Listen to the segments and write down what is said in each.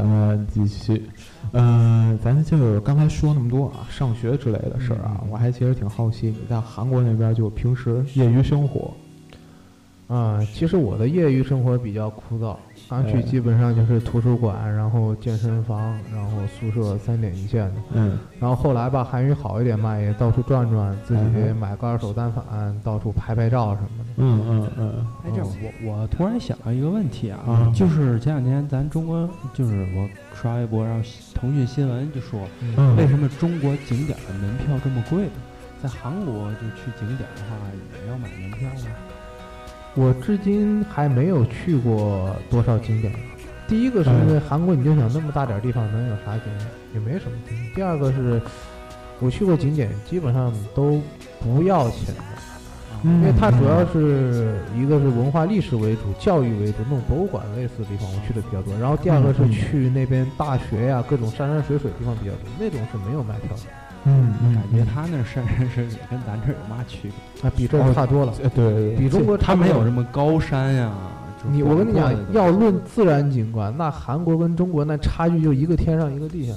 咱们继续。嗯，咱就刚才说那么多啊，上学之类的事儿啊，我还其实挺好奇，你在韩国那边就平时业余生活。啊，其实我的业余生活比较枯燥，刚去哎基本上就是图书馆，然后健身房，然后宿舍三点一线的。嗯然后后来吧，韩语好一点嘛，也到处转转，自己买个二手单反，到处拍拍照什么的。嗯嗯嗯哎，这我我突然想到一个问题啊，啊 就是前两天咱中国，就是我刷微博，然后腾讯新闻就说，嗯，为什么中国景点的门票这么贵呢？在韩国就去景点的话，也要买门票吗？我至今还没有去过多少景点。第一个是因为韩国，你就想那么大点地方能有啥景点？也没什么景点。第二个是，我去过景点，基本上都不要钱的，嗯因为它主要是一个是文化历史为主、教育为主，那种博物馆类似的地方我去的比较多。然后第二个是去那边大学呀、各种山山水水地方比较多，那种是没有卖票的。嗯嗯，感觉他那儿山山水水跟咱这有嘛区别？啊，比这儿差多了，呃对对对，比中国他没有什么高山呀。你我跟你讲要论自然景观，那韩国跟中国那差距就一个天上一个地下。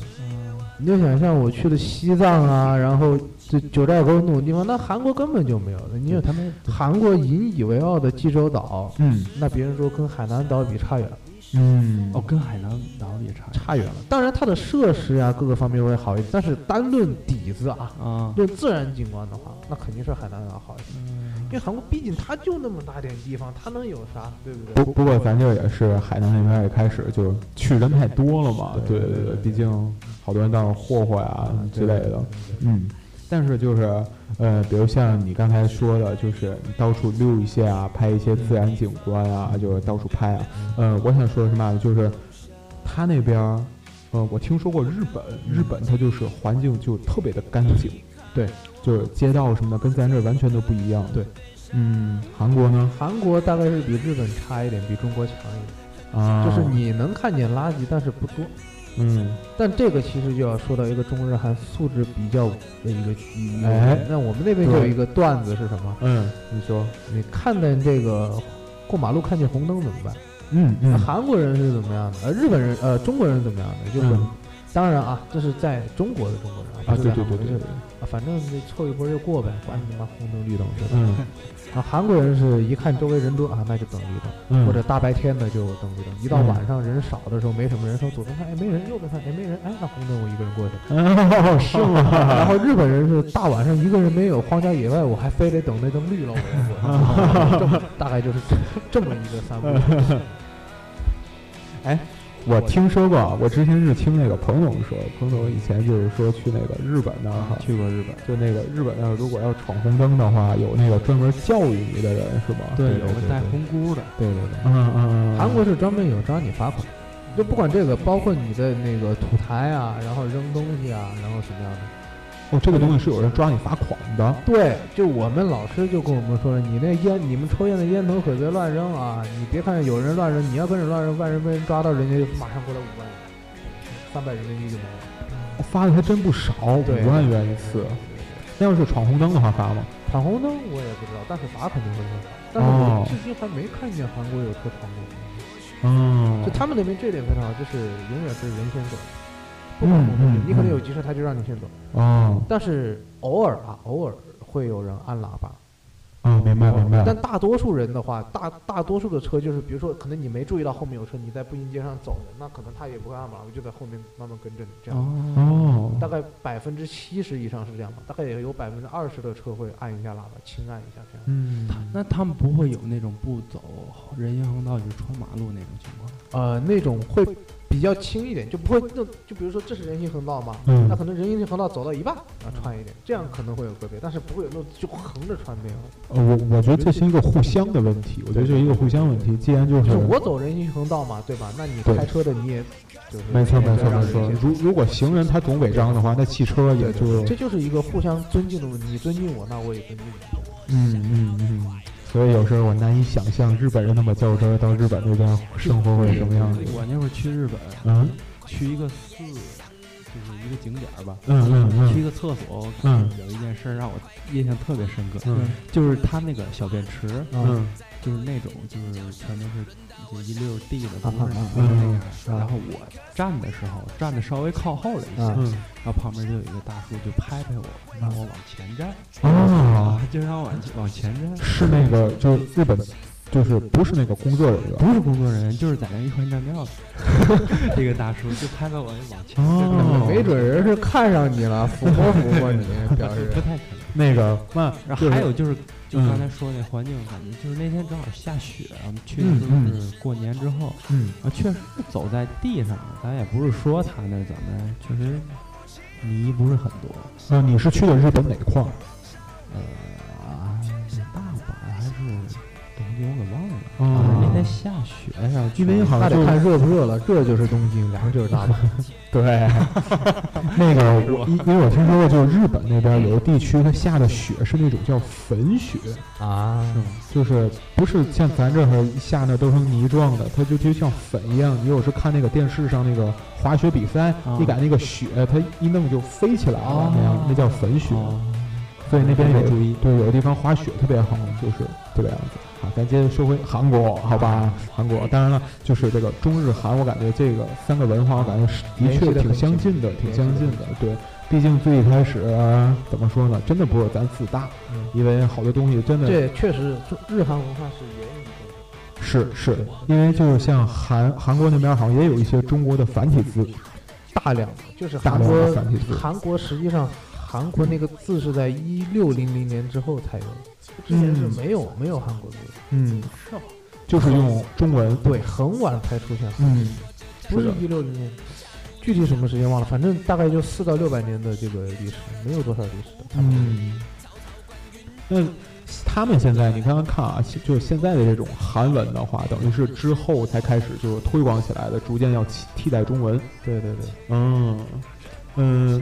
你就想象我去的西藏啊，然后这九寨沟那种地方，那韩国根本就没有的。你有他们韩国引以为傲的济州岛，嗯那别人说跟海南岛比差远了，嗯哦，跟海南岛也差差远了。当然它的设施啊各个方面会好一点，但是单论底子啊，啊。论自然景观的话，那肯定是海南岛好一点。因为韩国毕竟它就那么大点地方，它能有啥，对不对？不不过咱这也是海南那边也开始就去人太多了嘛，对对对对，毕竟好多人到那儿霍霍呀之类的，嗯。但是就是呃，比如像你刚才说的，就是你到处溜一些啊，拍一些自然景观啊，就是到处拍啊。呃，我想说的是嘛，就是他那边儿，呃，我听说过日本，日本它就是环境就特别的干净，对，就是街道什么的跟咱这儿完全都不一样。对，嗯，韩国呢？韩国大概是比日本差一点，比中国强一点。啊，就是你能看见垃圾，但是不多。嗯但这个其实就要说到一个中日韩素质比较的一个一个哎那我们那边就有一个段子是什么？嗯，你说，你看见这个过马路看见红灯怎么办？嗯那嗯韩国人是怎么样的？呃，日本人呃，中国人是怎么样的？就是、嗯当然啊，这是在中国的中国人啊，对对对对对，啊，反正这凑一波就过呗，管你他妈红灯绿灯的。嗯 啊，韩国人是一看周围人多啊，那就等绿灯。嗯，或者大白天的就等绿灯，一到嗯晚上人少的时候，没什么人，说左边看哎没人，右边看哎没人，哎那红灯我一个人过去。哦，是吗？然后日本人是大晚上一个人没有，荒郊野外我还非得等那灯绿了我才过。大概就是这这么一个三步。我听说过，我之前是听那个彭总说，彭总以前就是说去那个日本那儿哈，去过日本，就那个日本那儿如果要闯红灯的话，有那个专门教育你的人是吧？对有个带红箍的，对对对，嗯嗯嗯，韩国是专门有找你罚款，就不管这个，包括你的那个吐痰啊，然后扔东西啊，然后什么样的。哦，这个东西是有人抓你罚款的。对，就我们老师就跟我们说了，你那烟，你们抽烟的烟头可别乱扔啊！你别看有人乱扔，你要跟着乱扔，万一被人抓到，人家就马上过来五万元，三百人民币就没了。发的还真不少，对五万元一次。那要是闯红灯的话罚吗？闯红灯我也不知道，但是罚肯定会会罚。但是哦我至今还没看见韩国有车闯红灯。嗯就他们那边这点非常好，就是永远是人先走，你可能嗯有急事，他就让你先走。哦但是偶尔啊，偶尔会有人按喇叭。哦，明白明白。但大多数人的话，大大多数的车就是，比如说，可能你没注意到后面有车，你在步行街上走的，那可能他也不会按喇叭，就在后面慢慢跟着你这样。哦大概百分之七十以上是这样吧，大概也有百分之二十的车会按一下喇叭，轻按一下这样。嗯，那他们不会有那种不走人行横道就是穿马路那种情况？呃，那种会比较轻一点，就不会那就比如说这是人行横道嘛，嗯那可能人行横道走到一半啊穿一点，这样可能会有个别，但是不会有那种就横着穿没有。呃我我觉得这是一个互相的问题，我觉得这是一个互相问题。既然就就是是我走人行横道嘛，对吧？那你对开车的你也就是没错没错没错如如果行人他总违章的话，那汽车也就这就是一个互相尊敬的问题，你尊敬我，那我也尊敬你。嗯嗯嗯。所以有时候我难以想象日本人那么较真，到日本那边生活会是什么样子。我那会儿去日本，嗯？去一个寺，就是一个景点儿吧，嗯嗯嗯。去一个厕所，嗯。有一件事儿让我印象特别深刻，嗯。就是他那个小便池，嗯就是那种就是全都是就一溜地的啊不是啊不是那样啊然后我站的时候站的稍微靠后了一些，然后旁边就有一个大叔就拍拍我，让我往前站，啊，就让我往往前站。是那个就是日本，就是不是那个工作人员，不是工作人员，就是在那一环站庙的 这个大叔，就拍拍我往前站。哦没准人是看上你了，抚摸抚摸你，表 示不太可能。那个那然后还有就是，就嗯刚才说那环境感觉，就是那天正好下雪，我们去的时候是过年之后，嗯啊，确实是走在地上的，咱也不是说他那怎么，确实泥不是很多。呃，你是去的日本哪块儿？呃，京，我给忘了。哦反正那天下雪呀，因为好像就看热不热了，热就是东京，凉就是大阪。对，那个我因因为我听说过，就是日本那边有的地区它下的雪是那种叫粉雪，啊，是吗？就是不是像咱这儿下那都成泥状的，它就就像粉一样。你有时看那个电视上那个滑雪比赛，啊一赶那个雪，它一弄就飞起来了，那样那叫粉雪。哦所以那边有注意对，有的地方滑雪特别好，就是这个样子。好，咱接着说回韩国，好吧？韩国，当然了，就是这个中日韩，我感觉这个三个文化，我感觉是的确挺相近的，挺相近的。对，毕竟最一开始、呃怎么说呢，真的不是咱自大，嗯因为好多东西真的这确实，中日韩文化是源于中国。是是，因为就是像韩韩国那边好像也有一些中国的繁体字，大量的就是大量韩国的繁体字。韩国实际上，韩国那个字是在一六零零年之后才有的，之前是嗯没有、没有韩国字，嗯，是就是用中文。对，很晚才出现，嗯，不是。一六零年，具体什么时间忘了，反正大概就四到六百年的这个历史，没有多少历史的。嗯，那他们现在你刚刚看啊，就是现在的这种韩文的话，等于是之后才开始就是推广起来的，逐渐要替替代中文。对对对，嗯。嗯，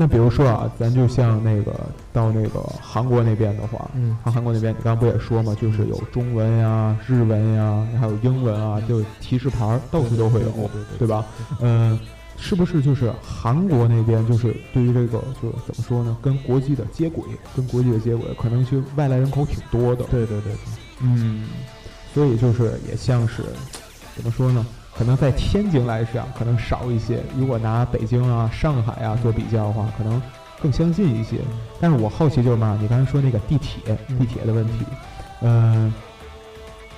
那比如说啊，咱就像那个到那个韩国那边的话，嗯，到韩国那边，你刚刚不也说嘛，就是有中文呀、日文呀，还有英文啊，就提示牌儿到处都会有，对吧？嗯，是不是就是韩国那边就是对于这个就怎么说呢，跟国际的接轨，跟国际的接轨，可能就外来人口挺多的，对对对，嗯，所以就是也像是怎么说呢？可能在天津来讲，可能少一些。如果拿北京啊、上海啊做比较的话，可能更相近一些。但是我好奇就是嘛，你刚才说那个地铁，嗯地铁的问题，嗯、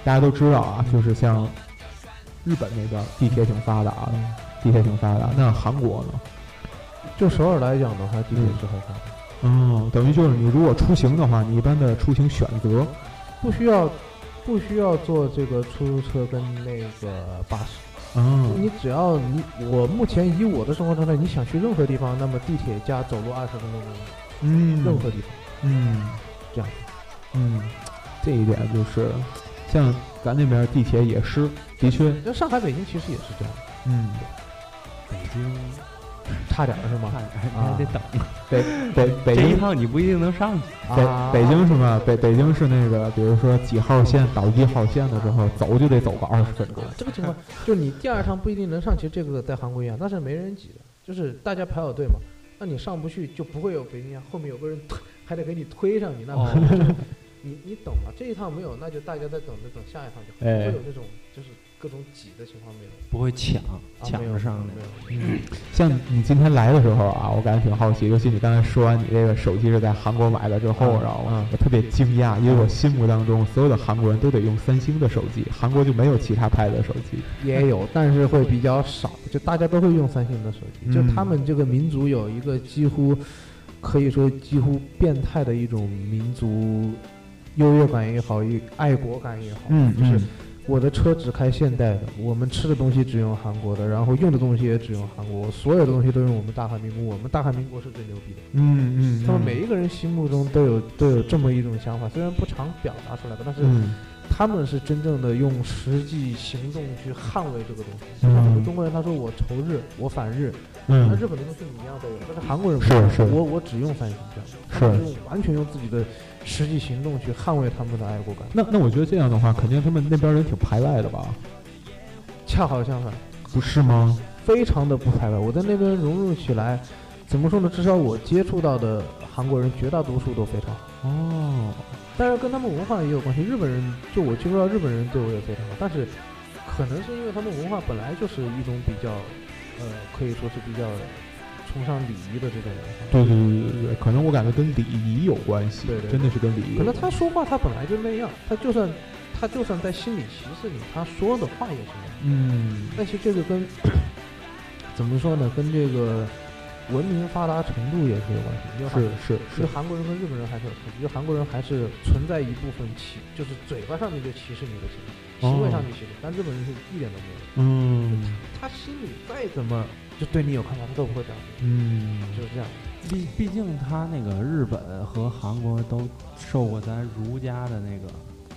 大家都知道啊，就是像日本那边地铁挺发达的，地铁挺发达。那韩国呢？就首尔来讲的话，地铁是很发达，嗯，等于就是你如果出行的话，你一般的出行选择，不需要不需要坐这个出租车跟那个巴士。嗯你只要你我目前以我的生活状态，你想去任何地方，那么地铁加走路二十分钟嗯，任何地方。嗯，这样，嗯，这一点就是，像咱那边地铁也是，的确，那上海、北京其实也是这样，嗯，北京差点是吗？还得等，北北北这一京趟你不一定能上去。北啊北京是吗？北北京是那个，比如说几号线到一号线的时候，走就得走个二十分钟。这个情况，就是你第二趟不一定能上，其实这个在韩国一样，那是没人挤的，就是大家排好队嘛。那你上不去，就不会有北京后面有个人推 还得给你推上去，那哦不是你你等嘛，这一趟没有，那就大家再等着等下一趟就好，不哎会有那种就是各种挤的情况没有，不会抢啊抢没有着上没来。有。像你今天来的时候啊，我感觉挺好奇，尤其你刚才说完你这个手机是在韩国买的之后，嗯然后嗯。我特别惊讶，因为我心目当中所有的韩国人都得用三星的手机，韩国就没有其他牌子的手机。也有，但是会比较少，就大家都会用三星的手机，就嗯他们这个民族有一个几乎可以说几乎变态的一种民族优越感也好，一爱国感也好，嗯就是我的车只开现代的，我们吃的东西只用韩国的，然后用的东西也只用韩国，我所有的东西都用我们大韩民国，我们大韩民国是最牛逼的。嗯嗯，他们每一个人心目中都有都有这么一种想法，虽然不常表达出来吧，但是嗯。他们是真正的用实际行动去捍卫这个东西。嗯。像很多中国人他说我仇日，我反日，那嗯日本的东西你一样都有，但是韩国人不是是。我我只用三星是。是用完全用自己的实际行动去捍卫他们的爱国感。那那我觉得这样的话，肯定他们那边人挺排外的吧？恰好相反，不是吗？非常的不排外。我在那边融入起来，怎么说呢？至少我接触到的韩国人绝大多数都非常好。哦，但是跟他们文化也有关系。日本人就我接触到日本人对我也非常好，但是可能是因为他们文化本来就是一种比较，呃，可以说是比较崇尚礼仪的这种文化。对对对对对，可能我感觉跟礼仪有关系，对对真的是跟礼仪可。能他说话他本来就那样，他就算他就算在心里歧视你，他说的话也是那样。嗯，但是这个跟怎么说呢？跟这个文明发达程度也是有关系。因为韩是是韩国人跟日本人还是有差距，就韩国人还是存在一部分歧，就是嘴巴上面就歧视你的行为，行为上面歧视，但日本人是一点都没有。嗯他心里再怎么就对你有看法，他都不会这样，嗯，就是这样。毕毕竟他那个日本和韩国都受过咱儒家的那个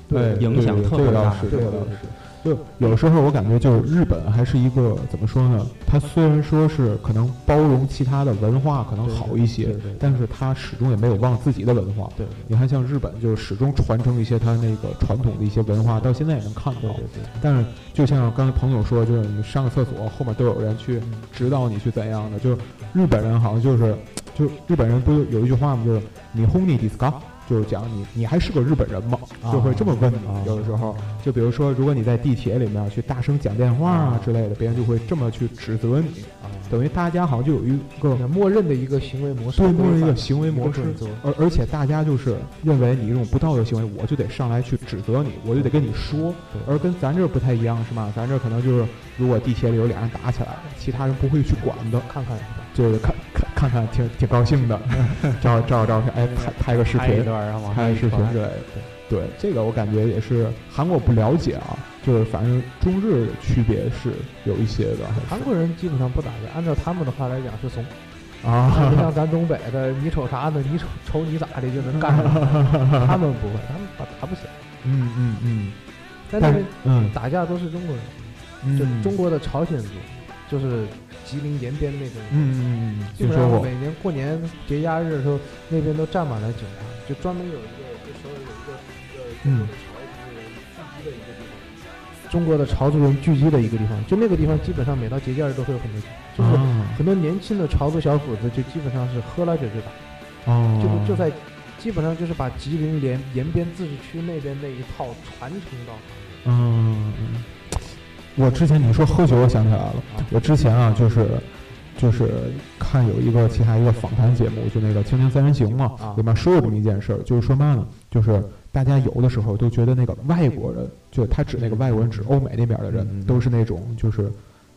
对影响特别大这个倒是，这个倒是。就有时候我感觉，就是日本还是一个怎么说呢？它虽然说是可能包容其他的文化可能好一些但是它始终也没有忘自己的文化。对你看，像日本，就是始终传承一些它那个传统的一些文化，到现在也能看到。对对对，但是就像刚才朋友说，就是你上个厕所后面都有人去指导你去怎样的。就是日本人好像就是，就日本人不是有一句话吗？就是你轰你 dis 就是讲你你还是个日本人吗？就会这么问你。啊有的时候，就比如说，如果你在地铁里面去大声讲电话啊之类的，别人就会这么去指责你。啊，等于大家好像就有一个默认的一个行为模式，对默认一个行为模式。而而且大家就是认为你这种不道德行为，我就得上来去指责你，我就得跟你说。而跟咱这儿不太一样，是吗？咱这儿可能就是，如果地铁里有俩人打起来了，其他人不会去管的，看看就是看看看看挺挺高兴的，照照照片，哎，拍拍个视频，拍个视频之类的。对，这个我感觉也是韩国不了解啊，就是反正中日的区别是有一些的，韩国人基本上不打架，按照他们的话来讲是怂。不啊，像咱东北的，你瞅啥呢？你瞅瞅你咋的就能干上？他们不会，他们打打不起来。嗯嗯嗯，但是在那边嗯打架都是中国人，嗯，就是中国的朝鲜族，就是吉林延边那边。嗯嗯嗯嗯，基本上每年过年节假日的时候，那边都站满了警察，就专门有一个，就说有一个一个中国的潮族人聚集的一个地方，中国的潮族人聚集的一个地方，就那个地方基本上每到节假日都会有很多警察，就是啊。很多年轻的潮族小伙子就基本上是喝了酒就打，哦，就就在基本上就是把吉林延延边自治区那边那一套传承到嗯，我之前你说喝酒，我想起来了，我之前啊就是。就是看有一个其他一个访谈节目，就那个《青年三人行》嘛啊，里面说过这么一件事儿，就是说嘛呢，就是大家有的时候都觉得那个外国人，就他指那个外国人指欧美那边的人，都是那种就是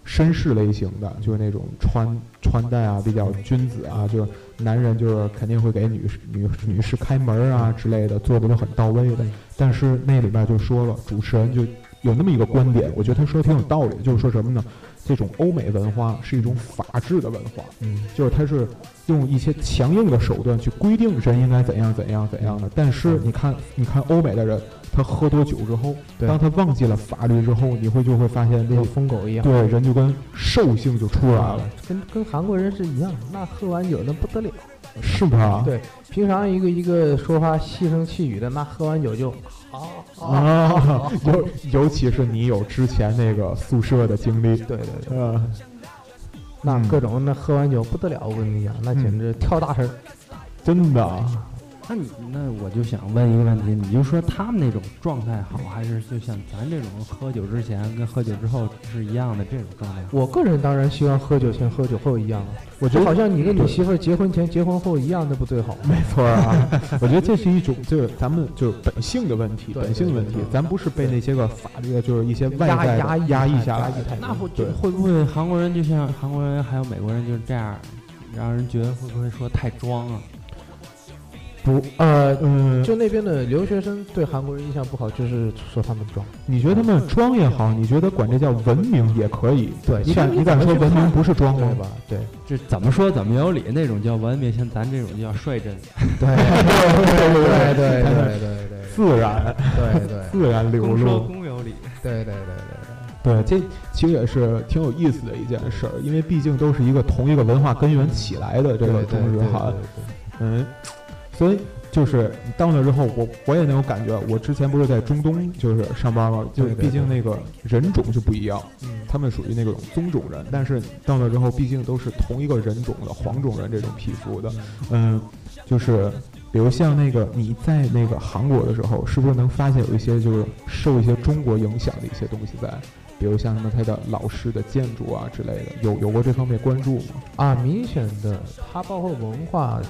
绅士类型的，就是那种穿穿戴啊比较君子啊，就是男人就是肯定会给女士女女士开门啊之类的，做的都很到位的。但是那里边就说了，主持人就有那么一个观点，我觉得他说的挺有道理，就是说什么呢？这种欧美文化是一种法治的文化，嗯，就是它是用一些强硬的手段去规定人应该怎样怎样怎样的。但是你看，你看欧美的人，他喝多酒之后，当他忘记了法律之后，你会就会发现跟那疯狗一样。对人就跟兽性就出来了，跟跟韩国人是一样的，那喝完酒那不得了。是吧？对，平常一个一个说话细声细语的，那喝完酒就啊啊，尤尤其是你有之前那个宿舍的经历，对对对，呃，那嗯各种那喝完酒不得了，我跟你讲，那简直跳大神儿。真的啊那你那我就想问一个问题，你就说他们那种状态好，还是就像咱这种喝酒之前跟喝酒之后是一样的这种状态好？我个人当然希望喝酒前喝酒后一样啊，我觉得好像你跟你媳妇儿结婚前结婚后一样，那不最好？没错啊，我觉得这是一种就是咱们就是本性的问题，本性的问题咱不是被那些个法律的，就是一些外压在压抑压抑下来的压抑太那会对会不会韩国人就像韩国人还有美国人就是这样，让人觉得会不会说太装啊？不呃嗯，就那边的留学生对韩国人印象不好，就是说他们装。你觉得他们装也好，你觉得管这叫文明也可以，对你敢你你敢说文明不是装吗？对吧？对这怎么说怎么有理，那种叫文明，像咱这种叫率真。对对对对对对自然对对自然流公说露。公有理，对对对对对，这其实也是挺有意思的一件事儿，因为毕竟都是一个同一个文化根源起来的这对个中日韩，对嗯，所以就是你到那之后，我我也能有感觉。我之前不是在中东就是上班嘛，就对对毕竟那个人种就不一样，嗯他们属于那种棕种人，但是到那之后，毕竟都是同一个人种的黄种人这种皮肤的，嗯，就是比比如像那个你在那个韩国的时候，是不是能发现有一些就是受一些中国影响的一些东西在？比如像什么它的老式的建筑啊之类的，有有过这方面关注吗？啊，明显的，它包括文化，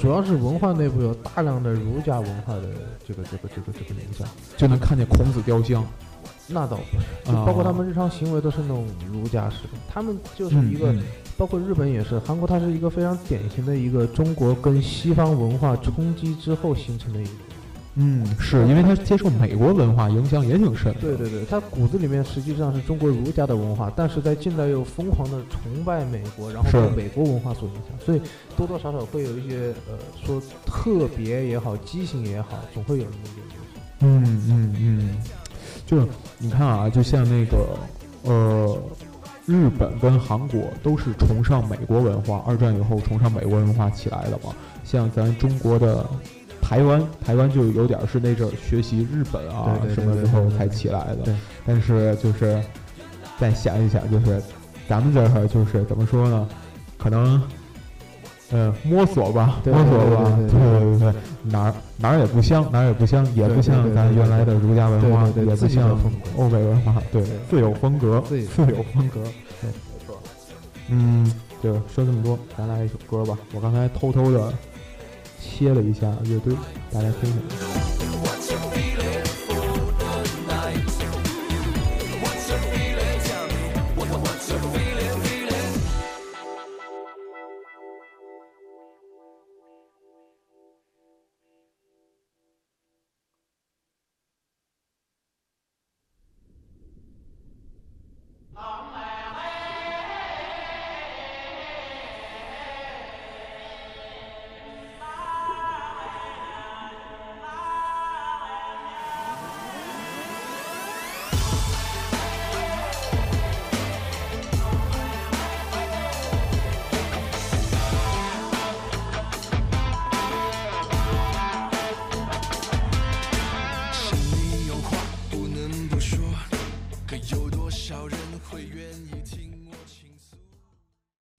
主要是文化内部有大量的儒家文化的这个这个这个这个影响，就能看见孔子雕像。那倒不是，就包括他们日常行为都是那种儒家式的，他们就是一个，嗯包括日本也是，韩国它是一个非常典型的一个中国跟西方文化冲击之后形成的一个。嗯，是因为他接受美国文化影响也挺深的。对对对，他骨子里面实际上是中国儒家的文化，但是在近代又疯狂的崇拜美国，然后是被美国文化所影响，所以多多少少会有一些呃说特别也好，畸形也好，总会有那么一点东西。嗯嗯嗯，就是你看啊，就像那个呃，日本跟韩国都是崇尚美国文化，二战以后崇尚美国文化起来的嘛。像咱中国的台湾，台湾就有点是那阵儿学习日本啊什么之后才起来的对。但是就是再想一想，就是咱们这儿就是怎么说呢？可能。呃，摸索吧，摸索吧，对对对哪儿哪儿也不香，哪儿也不香，也不像咱原来的儒家文化，也不像欧美文化，对对，自有风格，自有风格，对，没错。嗯，就说这么多，咱来一首歌吧。我刚才偷偷的切了一下乐队，大家听听。